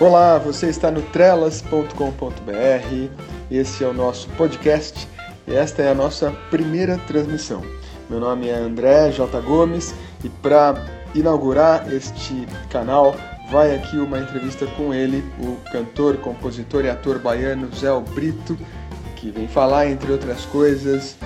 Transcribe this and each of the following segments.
Olá, você está no trelas.com.br. Esse é o nosso podcast e esta é a nossa primeira transmissão. Meu nome é André J. Gomes e para inaugurar este canal vai aqui uma entrevista com ele, o cantor, compositor e ator baiano Zé Brito, que vem falar, entre outras coisas,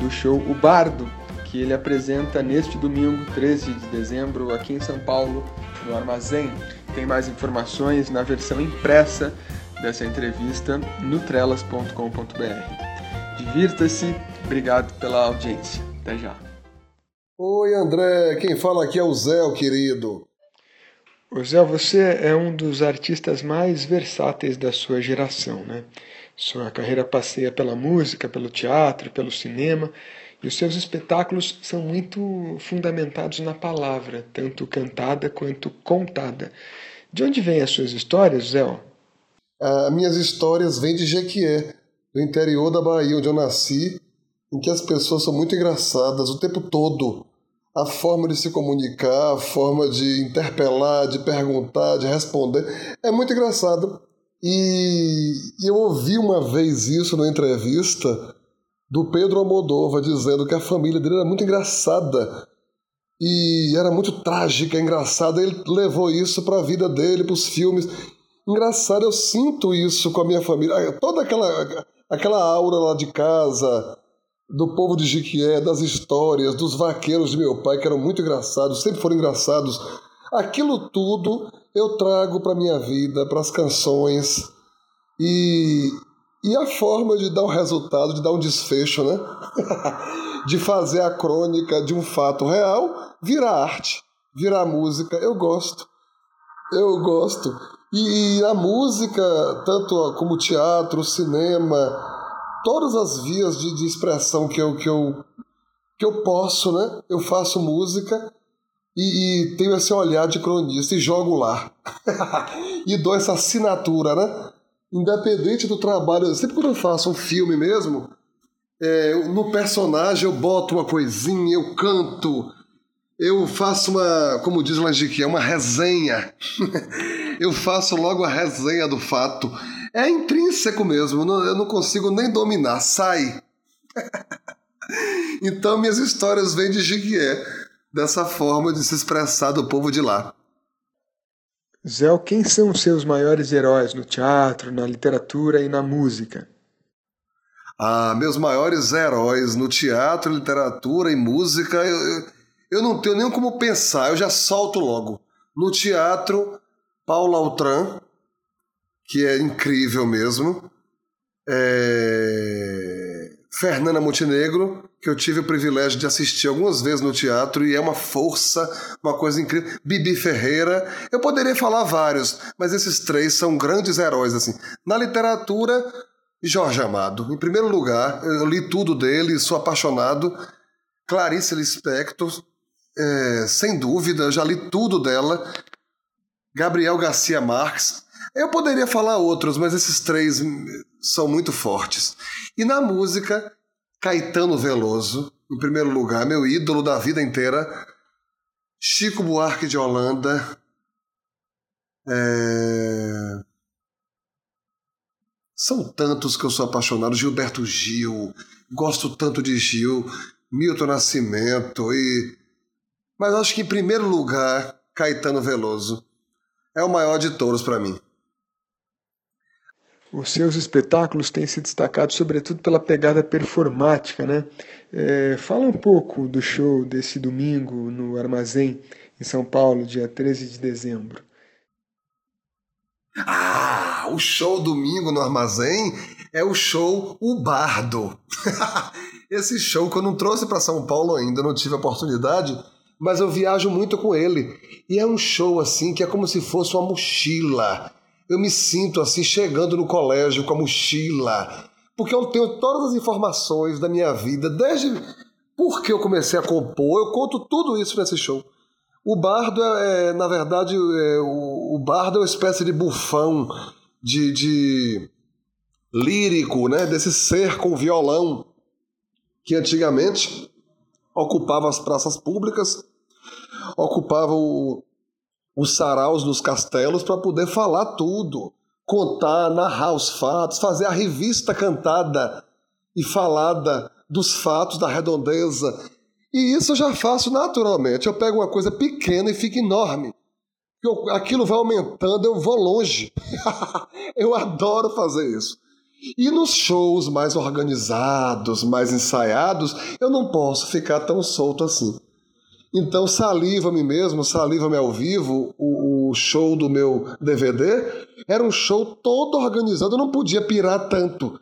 do show O Bardo, que ele apresenta neste domingo, 13 de dezembro, aqui em São Paulo, no Armazém. Tem mais informações na versão impressa dessa entrevista no trelas.com.br. Divirta-se, obrigado pela audiência. Até já. Oi, André, quem fala aqui é o Zé, o querido. O Zé, você é um dos artistas mais versáteis da sua geração, né? Sua carreira passeia pela música, pelo teatro, pelo cinema e os seus espetáculos são muito fundamentados na palavra, tanto cantada quanto contada. De onde vêm as suas histórias, Zé? As minhas histórias vêm de Jequié, do interior da Bahia, onde eu nasci, em que as pessoas são muito engraçadas o tempo todo. A forma de se comunicar, a forma de interpelar, de perguntar, de responder, é muito engraçado. E eu ouvi uma vez isso numa entrevista do Pedro Almodóvar dizendo que a família dele era muito engraçada e era muito trágica, engraçada. Ele levou isso para a vida dele, para os filmes. Engraçado, eu sinto isso com a minha família. Ah, toda aquela, aquela aura lá de casa, do povo de Jiquié, das histórias, dos vaqueiros de meu pai, que eram muito engraçados, sempre foram engraçados. Aquilo tudo eu trago para minha vida, para as canções. E e a forma de dar um resultado, de dar um desfecho, né? de fazer a crônica de um fato real virar arte, virar música. Eu gosto. Eu gosto. E a música, tanto como teatro, cinema, todas as vias de, de expressão que eu, que, eu, que eu posso, né? Eu faço música e, e tenho esse olhar de cronista e jogo lá. e dou essa assinatura, né? independente do trabalho, sempre quando eu faço um filme mesmo, é, no personagem eu boto uma coisinha, eu canto, eu faço uma, como diz o é uma resenha. eu faço logo a resenha do fato. É intrínseco mesmo, eu não consigo nem dominar, sai. então minhas histórias vêm de Giguié, dessa forma de se expressar do povo de lá. Zé, quem são os seus maiores heróis no teatro, na literatura e na música? Ah, meus maiores heróis no teatro, literatura e música, eu, eu, eu não tenho nem como pensar, eu já solto logo. No teatro, Paulo Altran, que é incrível mesmo. É... Fernanda Montenegro, que eu tive o privilégio de assistir algumas vezes no teatro e é uma força, uma coisa incrível. Bibi Ferreira, eu poderia falar vários, mas esses três são grandes heróis assim. Na literatura, Jorge Amado. Em primeiro lugar, eu li tudo dele, sou apaixonado. Clarice Lispector, é, sem dúvida, já li tudo dela. Gabriel Garcia Marques. Eu poderia falar outros, mas esses três são muito fortes. E na música, Caetano Veloso, em primeiro lugar, meu ídolo da vida inteira. Chico Buarque de Holanda. É... São tantos que eu sou apaixonado. Gilberto Gil, gosto tanto de Gil, Milton Nascimento e. Mas acho que em primeiro lugar, Caetano Veloso. É o maior de todos para mim. Os seus espetáculos têm se destacado sobretudo pela pegada performática, né? É, fala um pouco do show desse domingo no Armazém, em São Paulo, dia 13 de dezembro. Ah, o show domingo no Armazém é o show O Bardo. Esse show que eu não trouxe para São Paulo ainda, não tive a oportunidade, mas eu viajo muito com ele. E é um show assim que é como se fosse uma mochila eu me sinto assim chegando no colégio com a mochila, porque eu tenho todas as informações da minha vida, desde por que eu comecei a compor, eu conto tudo isso nesse show. O bardo é, é na verdade, é, o, o, bardo é uma espécie de bufão, de, de lírico, né? desse ser com violão que antigamente ocupava as praças públicas, ocupava o, os saraus nos castelos para poder falar tudo, contar, narrar os fatos, fazer a revista cantada e falada dos fatos, da redondeza. E isso eu já faço naturalmente. Eu pego uma coisa pequena e fica enorme. Eu, aquilo vai aumentando, eu vou longe. eu adoro fazer isso. E nos shows mais organizados, mais ensaiados, eu não posso ficar tão solto assim. Então, Saliva-me mesmo, Saliva-me ao vivo, o, o, show do meu DVD, era um show todo organizado, eu não podia pirar tanto.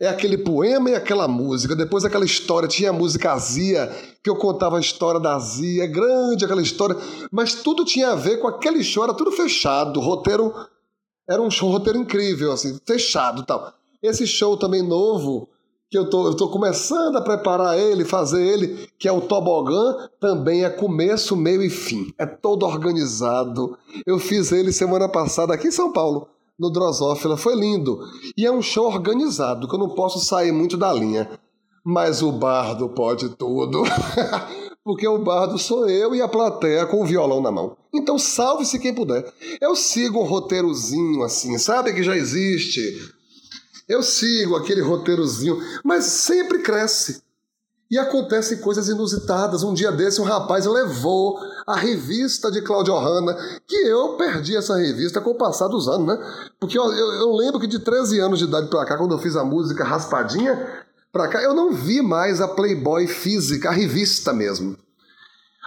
É aquele poema e aquela música, depois aquela história, tinha a música Azia, que eu contava a história da Azia, grande aquela história, mas tudo tinha a ver com aquele show, era tudo fechado, roteiro era um show, roteiro incrível, assim, fechado tal. Esse show também novo, que eu tô, eu tô começando a preparar ele, fazer ele, que é o tobogã, também é começo, meio e fim. É todo organizado. Eu fiz ele semana passada aqui em São Paulo, no Drosófila, foi lindo. E é um show organizado, que eu não posso sair muito da linha. Mas o bardo pode tudo. Porque o bardo sou eu e a plateia com o violão na mão. Então salve-se quem puder. Eu sigo um roteirozinho assim, sabe que já existe eu sigo aquele roteirozinho, mas sempre cresce. E acontecem coisas inusitadas. Um dia desse, um rapaz levou a revista de Claudio Hanna, que eu perdi essa revista com o passar dos anos, né? Porque eu, eu, eu lembro que de 13 anos de idade pra cá, quando eu fiz a música Raspadinha, pra cá, eu não vi mais a Playboy física, a revista mesmo.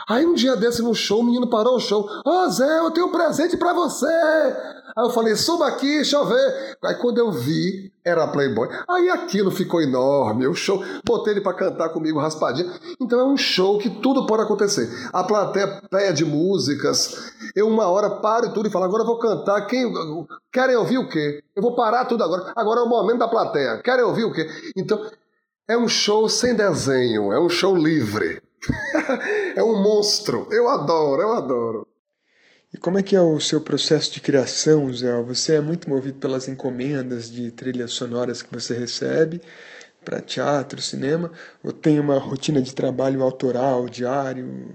Aí um dia desse no show, o menino parou o show. Ô oh, Zé, eu tenho um presente para você! Aí eu falei, suba aqui, deixa eu ver. Aí quando eu vi, era Playboy. Aí aquilo ficou enorme, o show. Botei ele para cantar comigo raspadinha. Então é um show que tudo pode acontecer. A plateia pede músicas. Eu uma hora paro tudo e falo, agora eu vou cantar. Quem querem ouvir o quê? Eu vou parar tudo agora. Agora é o momento da plateia. Querem ouvir o quê? Então é um show sem desenho, é um show livre. É um monstro. Eu adoro, eu adoro. E como é que é o seu processo de criação, Zé? Você é muito movido pelas encomendas de trilhas sonoras que você recebe para teatro, cinema, ou tem uma rotina de trabalho autoral, diário,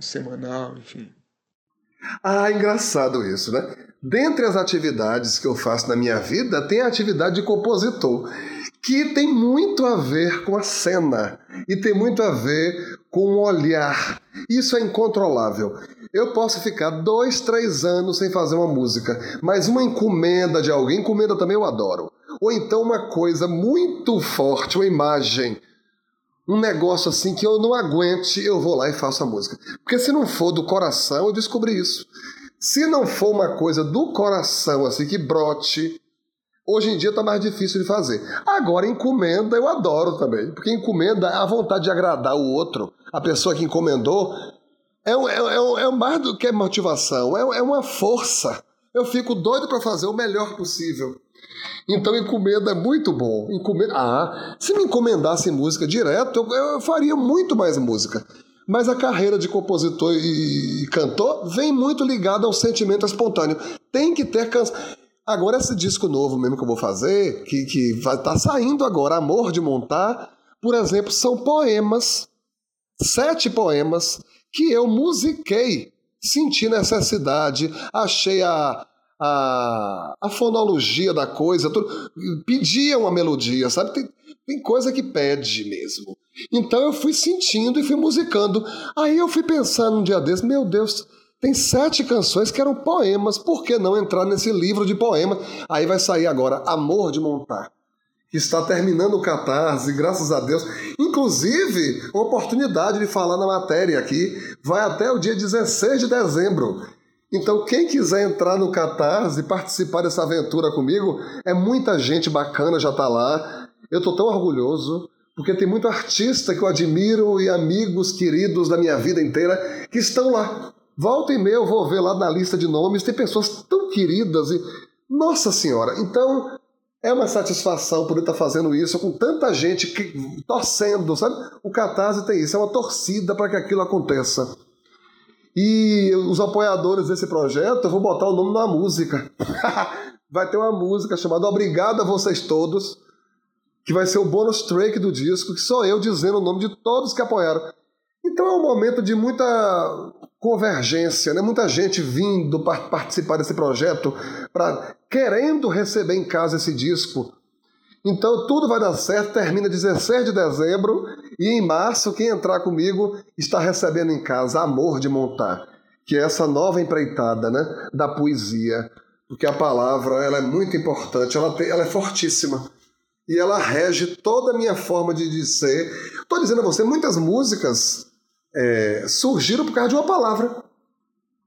semanal, enfim? Ah, engraçado isso, né? Dentre as atividades que eu faço na minha vida, tem a atividade de compositor que tem muito a ver com a cena e tem muito a ver com o olhar. Isso é incontrolável. Eu posso ficar dois, três anos sem fazer uma música, mas uma encomenda de alguém, encomenda também eu adoro. Ou então uma coisa muito forte, uma imagem, um negócio assim que eu não aguente, eu vou lá e faço a música. Porque se não for do coração, eu descobri isso. Se não for uma coisa do coração, assim, que brote, Hoje em dia está mais difícil de fazer. Agora, encomenda eu adoro também, porque encomenda é a vontade de agradar o outro. A pessoa que encomendou é, é, é, é mais do que motivação, é, é uma força. Eu fico doido para fazer o melhor possível. Então, encomenda é muito bom. Encomenda... Ah, se me encomendasse música direto, eu, eu faria muito mais música. Mas a carreira de compositor e, e cantor vem muito ligada ao sentimento espontâneo. Tem que ter canção. Agora, esse disco novo mesmo que eu vou fazer, que, que vai tá saindo agora, Amor de Montar, por exemplo, são poemas, sete poemas, que eu musiquei, senti necessidade, achei a, a, a fonologia da coisa, tudo, pedia uma melodia, sabe? Tem, tem coisa que pede mesmo. Então eu fui sentindo e fui musicando. Aí eu fui pensando um dia desse, meu Deus, tem sete canções que eram poemas, por que não entrar nesse livro de poemas? Aí vai sair agora Amor de Montar, que está terminando o catarse, graças a Deus. Inclusive, oportunidade de falar na matéria aqui, vai até o dia 16 de dezembro. Então, quem quiser entrar no Catarse e participar dessa aventura comigo, é muita gente bacana já está lá. Eu estou tão orgulhoso, porque tem muito artista que eu admiro e amigos queridos da minha vida inteira que estão lá. Volta e meia eu vou ver lá na lista de nomes, tem pessoas tão queridas e. Nossa Senhora! Então, é uma satisfação poder estar fazendo isso com tanta gente que, torcendo, sabe? O Catarse tem isso, é uma torcida para que aquilo aconteça. E os apoiadores desse projeto, eu vou botar o nome na música. vai ter uma música chamada Obrigado a Vocês Todos, que vai ser o bônus track do disco, que sou eu dizendo o nome de todos que apoiaram. Então é um momento de muita convergência, né? muita gente vindo participar desse projeto, pra, querendo receber em casa esse disco. Então tudo vai dar certo, termina 16 de dezembro e em março quem entrar comigo está recebendo em casa Amor de Montar, que é essa nova empreitada né, da poesia, porque a palavra ela é muito importante, ela, tem, ela é fortíssima e ela rege toda a minha forma de, de ser. Estou dizendo a você, muitas músicas é, surgiram por causa de uma palavra.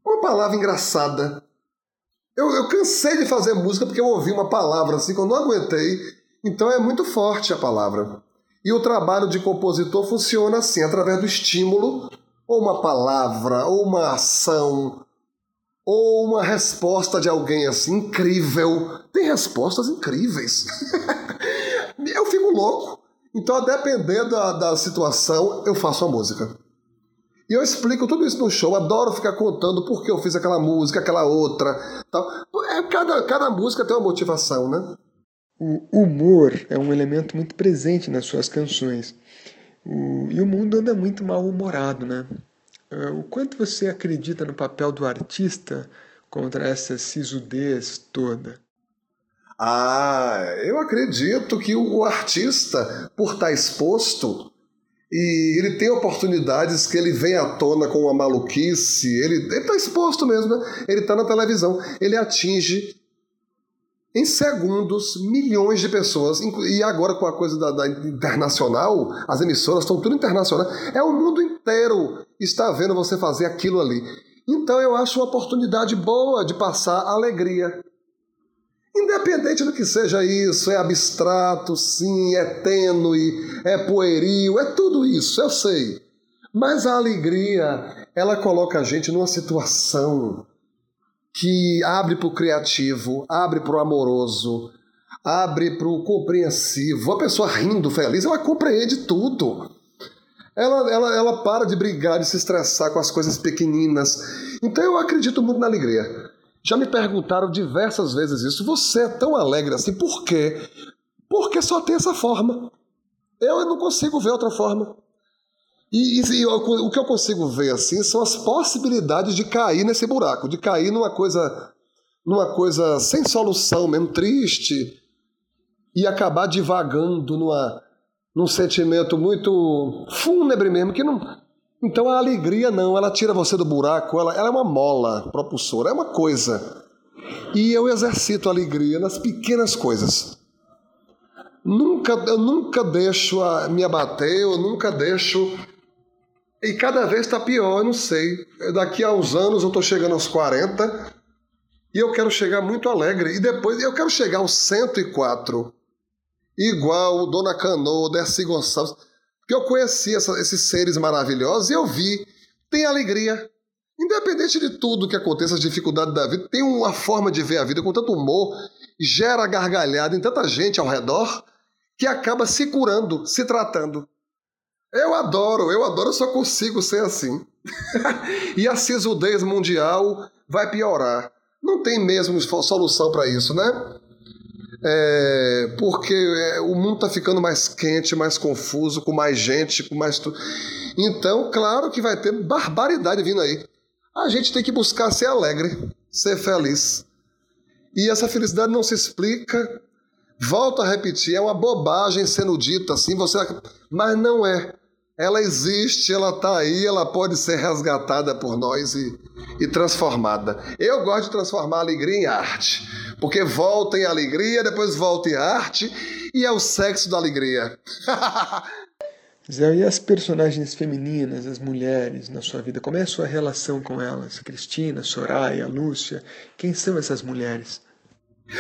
Uma palavra engraçada. Eu, eu, cansei de fazer música porque eu ouvi uma palavra assim que eu não aguentei. Então é muito forte a palavra. E o trabalho de compositor funciona assim, através do estímulo, ou uma palavra, ou uma ação, ou uma resposta de alguém assim incrível. Tem respostas incríveis. eu fico louco. Então, a depender da, da situação, eu faço a música. E eu explico tudo isso no show, adoro ficar contando por que eu fiz aquela música, aquela outra. Tal. É, cada, cada música tem uma motivação, né? O humor é um elemento muito presente nas suas canções. O, e o mundo anda muito mal-humorado, né? É, o quanto você acredita no papel do artista contra essa sisudez toda? Ah, eu acredito que o artista, por estar exposto, e ele tem oportunidades que ele vem à tona com uma maluquice, ele está exposto mesmo, né? ele está na televisão, ele atinge em segundos milhões de pessoas, e agora com a coisa da, da internacional, as emissoras estão tudo internacional, é o mundo inteiro está vendo você fazer aquilo ali. Então eu acho uma oportunidade boa de passar alegria. Independente do que seja isso, é abstrato, sim, é tênue, é pueril, é tudo isso, eu sei. Mas a alegria, ela coloca a gente numa situação que abre para o criativo, abre para o amoroso, abre para o compreensivo. A pessoa rindo, feliz, ela compreende tudo. Ela, ela, ela para de brigar, de se estressar com as coisas pequeninas. Então eu acredito muito na alegria. Já me perguntaram diversas vezes isso. Você é tão alegre assim, por quê? Porque só tem essa forma. Eu não consigo ver outra forma. E, e, e, o que eu consigo ver assim são as possibilidades de cair nesse buraco, de cair numa coisa, numa coisa sem solução, mesmo triste, e acabar divagando numa, num sentimento muito fúnebre mesmo, que não, então a alegria não, ela tira você do buraco, ela, ela é uma mola propulsora, é uma coisa. E eu exercito a alegria nas pequenas coisas. Nunca, eu nunca deixo a, me abater, eu nunca deixo. E cada vez está pior, eu não sei. Daqui a uns anos eu estou chegando aos 40 e eu quero chegar muito alegre. E depois eu quero chegar aos 104, igual Dona Canoa, Dercy Gonçalves que eu conheci essa, esses seres maravilhosos e eu vi, tem alegria. Independente de tudo que aconteça, as dificuldades da vida, tem uma forma de ver a vida com tanto humor, gera gargalhada em tanta gente ao redor, que acaba se curando, se tratando. Eu adoro, eu adoro, eu só consigo ser assim. e a sisudez mundial vai piorar. Não tem mesmo solução para isso, né? É, porque é, o mundo está ficando mais quente, mais confuso, com mais gente, com mais tudo. Então, claro que vai ter barbaridade vindo aí. A gente tem que buscar ser alegre, ser feliz. E essa felicidade não se explica. Volto a repetir, é uma bobagem sendo dita assim, você, mas não é. Ela existe, ela está aí, ela pode ser resgatada por nós e, e transformada. Eu gosto de transformar a alegria em arte. Porque volta em alegria, depois volta em arte, e é o sexo da alegria. Zé, e as personagens femininas, as mulheres na sua vida? Como é a sua relação com elas? Cristina, Soraya, Lúcia? Quem são essas mulheres?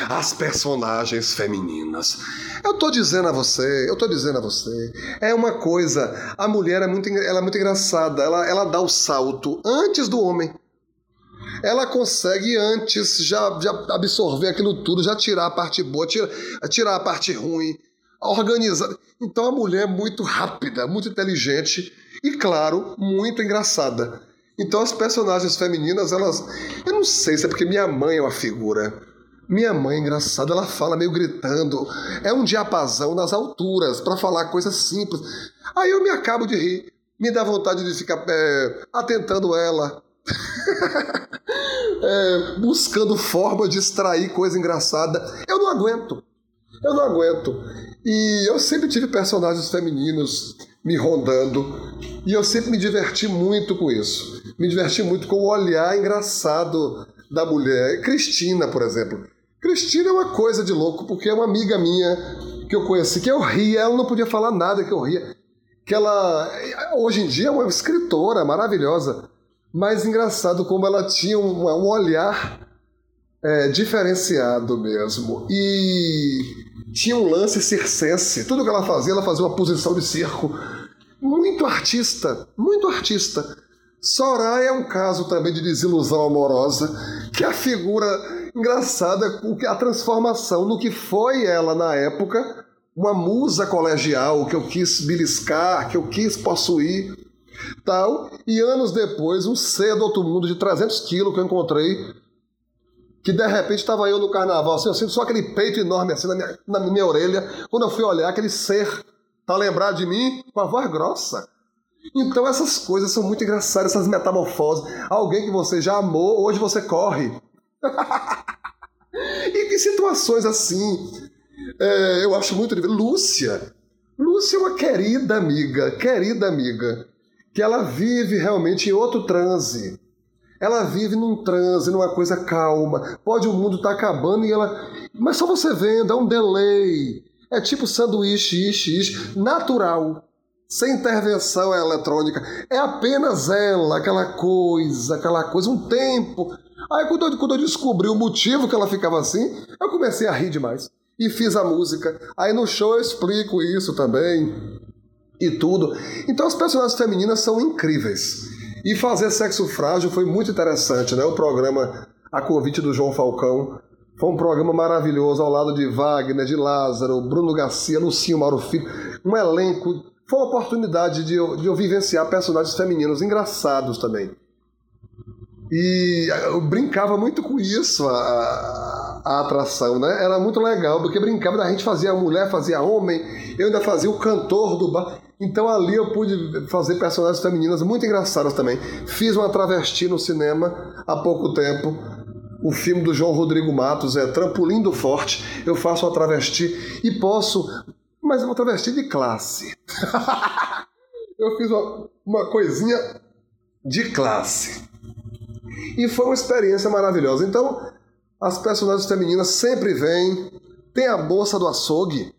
As personagens femininas. Eu tô dizendo a você, eu tô dizendo a você, é uma coisa, a mulher é muito, ela é muito engraçada, ela, ela dá o salto antes do homem ela consegue antes já, já absorver aquilo tudo, já tirar a parte boa, tirar, tirar a parte ruim, organizar. Então a mulher é muito rápida, muito inteligente e, claro, muito engraçada. Então as personagens femininas, elas. Eu não sei se é porque minha mãe é uma figura. Minha mãe é engraçada, ela fala meio gritando. É um diapasão nas alturas para falar coisas simples. Aí eu me acabo de rir. Me dá vontade de ficar é, atentando ela, é, buscando forma de extrair coisa engraçada. Eu não aguento. Eu não aguento. E eu sempre tive personagens femininos me rondando. E eu sempre me diverti muito com isso. Me diverti muito com o olhar engraçado da mulher. Cristina, por exemplo. Cristina é uma coisa de louco, porque é uma amiga minha que eu conheci, que eu ria, ela não podia falar nada que eu ria. Que ela, hoje em dia, é uma escritora maravilhosa. Mas engraçado como ela tinha um, um olhar é, diferenciado mesmo. E tinha um lance circense. Tudo que ela fazia, ela fazia uma posição de circo. Muito artista, muito artista. Soraya é um caso também de desilusão amorosa, que a figura engraçada, a transformação no que foi ela na época, uma musa colegial que eu quis beliscar, que eu quis possuir, tal. E anos depois, um ser do outro mundo de 300 quilos que eu encontrei, que de repente estava eu no carnaval, assim, eu sinto só aquele peito enorme assim na minha, na minha orelha, quando eu fui olhar aquele ser, tá lembrado de mim, com a voz grossa. Então essas coisas são muito engraçadas, essas metamorfoses. Alguém que você já amou, hoje você corre. e que situações assim. É, eu acho muito. Lúcia. Lúcia é uma querida amiga, querida amiga, que ela vive realmente em outro transe. Ela vive num transe, numa coisa calma. Pode o mundo estar tá acabando e ela. Mas só você vendo, é um delay. É tipo sanduíche, ishi, ishi, natural sem intervenção eletrônica. É apenas ela, aquela coisa, aquela coisa, um tempo. Aí quando eu, quando eu descobri o motivo que ela ficava assim, eu comecei a rir demais. E fiz a música. Aí no show eu explico isso também. E tudo. Então as personagens femininas são incríveis. E fazer Sexo Frágil foi muito interessante, né? O programa A Convite do João Falcão. Foi um programa maravilhoso, ao lado de Wagner, de Lázaro, Bruno Garcia, Lucinho Mauro Filho. Um elenco foi uma oportunidade de eu, de eu vivenciar personagens femininos engraçados também. E eu brincava muito com isso, a, a, a, atração, né? Era muito legal, porque brincava, a gente fazia mulher, fazia homem, eu ainda fazia o cantor do bar. Então ali eu pude fazer personagens femininas muito engraçadas também. Fiz uma travesti no cinema há pouco tempo. O filme do João Rodrigo Matos é Trampolim do Forte. Eu faço uma travesti e posso mas eu vou travesti de classe. eu fiz uma, uma coisinha de classe. E foi uma experiência maravilhosa. Então, as personagens femininas sempre vêm. Tem a moça do açougue,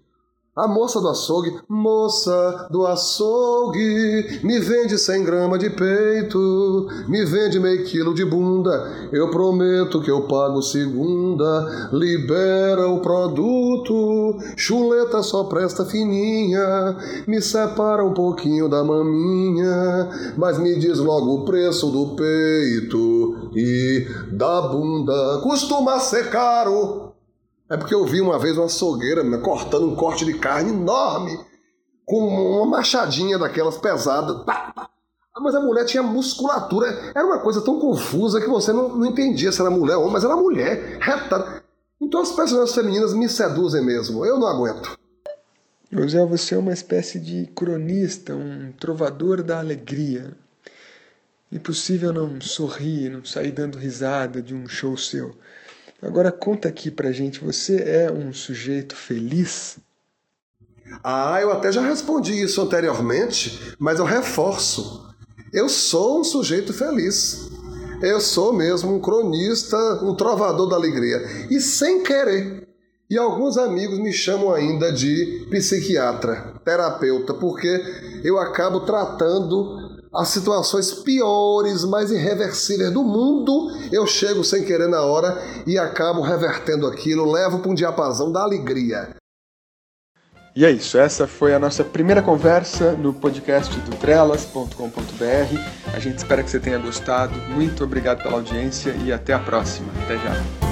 a moça do açougue, moça do açougue, me vende 100 gramas de peito, me vende meio quilo de bunda, eu prometo que eu pago segunda, libera o produto, chuleta só presta fininha, me separa um pouquinho da maminha, mas me diz logo o preço do peito e da bunda, costuma ser caro. É porque eu vi uma vez uma açougueira cortando um corte de carne enorme, com uma machadinha daquelas pesadas. Tá, tá. Mas a mulher tinha musculatura. Era uma coisa tão confusa que você não, não entendia se era mulher ou homem, mas era mulher, reta. Então as personagens femininas me seduzem mesmo. Eu não aguento. José, você é uma espécie de cronista, um trovador da alegria. Impossível não sorrir, não sair dando risada de um show seu. Agora conta aqui pra gente, você é um sujeito feliz? Ah, eu até já respondi isso anteriormente, mas eu reforço. Eu sou um sujeito feliz. Eu sou mesmo um cronista, um trovador da alegria. E sem querer. E alguns amigos me chamam ainda de psiquiatra, terapeuta, porque eu acabo tratando as situações piores, mais irreversíveis do mundo, eu chego sem querer na hora e acabo revertendo aquilo, levo para um diapasão da alegria. E é isso, essa foi a nossa primeira conversa no podcast do trelas.com.br. A gente espera que você tenha gostado. Muito obrigado pela audiência e até a próxima. Até já.